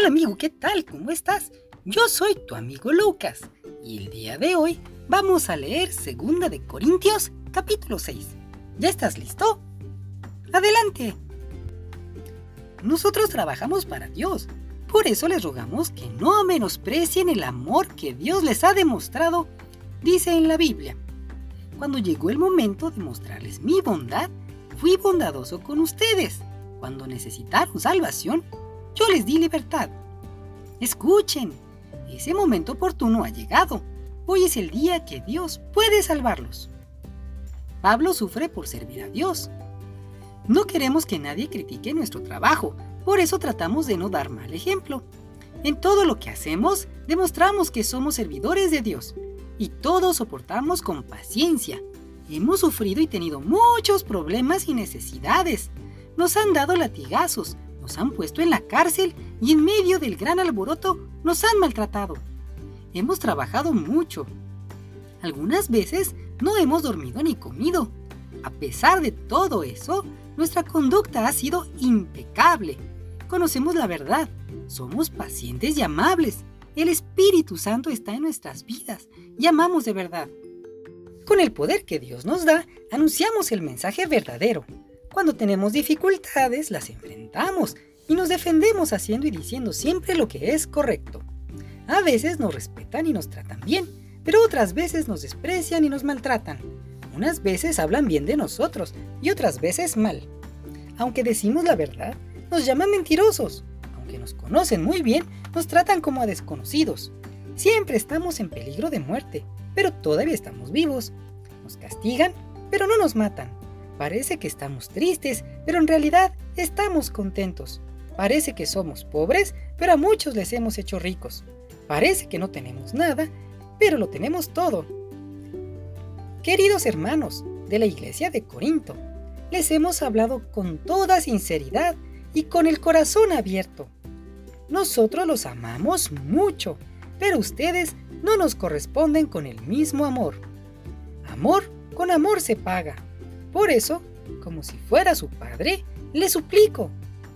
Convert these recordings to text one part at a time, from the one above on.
Hola amigo, ¿qué tal? ¿Cómo estás? Yo soy tu amigo Lucas y el día de hoy vamos a leer 2 de Corintios capítulo 6. ¿Ya estás listo? Adelante. Nosotros trabajamos para Dios, por eso les rogamos que no menosprecien el amor que Dios les ha demostrado, dice en la Biblia. Cuando llegó el momento de mostrarles mi bondad, fui bondadoso con ustedes. Cuando necesitaron salvación, yo les di libertad. Escuchen, ese momento oportuno ha llegado. Hoy es el día que Dios puede salvarlos. Pablo sufre por servir a Dios. No queremos que nadie critique nuestro trabajo, por eso tratamos de no dar mal ejemplo. En todo lo que hacemos, demostramos que somos servidores de Dios y todos soportamos con paciencia. Hemos sufrido y tenido muchos problemas y necesidades. Nos han dado latigazos, nos han puesto en la cárcel y en medio del gran alboroto nos han maltratado. Hemos trabajado mucho. Algunas veces no hemos dormido ni comido. A pesar de todo eso, nuestra conducta ha sido impecable. Conocemos la verdad, somos pacientes y amables. El Espíritu Santo está en nuestras vidas y amamos de verdad. Con el poder que Dios nos da, anunciamos el mensaje verdadero, cuando tenemos dificultades, las enfrentamos y nos defendemos haciendo y diciendo siempre lo que es correcto. A veces nos respetan y nos tratan bien, pero otras veces nos desprecian y nos maltratan. Unas veces hablan bien de nosotros y otras veces mal. Aunque decimos la verdad, nos llaman mentirosos. Aunque nos conocen muy bien, nos tratan como a desconocidos. Siempre estamos en peligro de muerte, pero todavía estamos vivos. Nos castigan, pero no nos matan. Parece que estamos tristes, pero en realidad estamos contentos. Parece que somos pobres, pero a muchos les hemos hecho ricos. Parece que no tenemos nada, pero lo tenemos todo. Queridos hermanos de la iglesia de Corinto, les hemos hablado con toda sinceridad y con el corazón abierto. Nosotros los amamos mucho, pero ustedes no nos corresponden con el mismo amor. Amor con amor se paga. Por eso, como si fuera su padre, le suplico,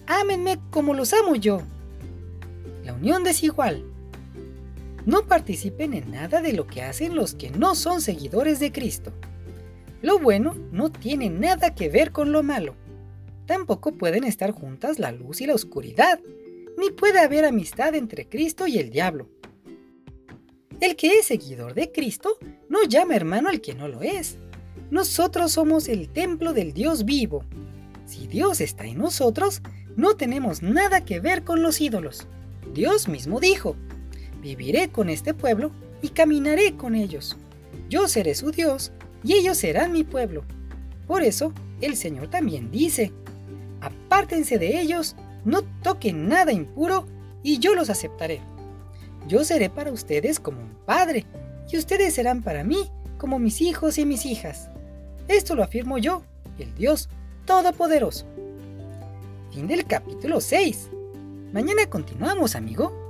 ámenme como los amo yo. La unión desigual. No participen en nada de lo que hacen los que no son seguidores de Cristo. Lo bueno no tiene nada que ver con lo malo. Tampoco pueden estar juntas la luz y la oscuridad, ni puede haber amistad entre Cristo y el diablo. El que es seguidor de Cristo no llama hermano al que no lo es, nosotros somos el templo del Dios vivo. Si Dios está en nosotros, no tenemos nada que ver con los ídolos. Dios mismo dijo, viviré con este pueblo y caminaré con ellos. Yo seré su Dios y ellos serán mi pueblo. Por eso, el Señor también dice, apártense de ellos, no toquen nada impuro y yo los aceptaré. Yo seré para ustedes como un padre y ustedes serán para mí como mis hijos y mis hijas. Esto lo afirmo yo, el Dios Todopoderoso. Fin del capítulo 6. Mañana continuamos, amigo.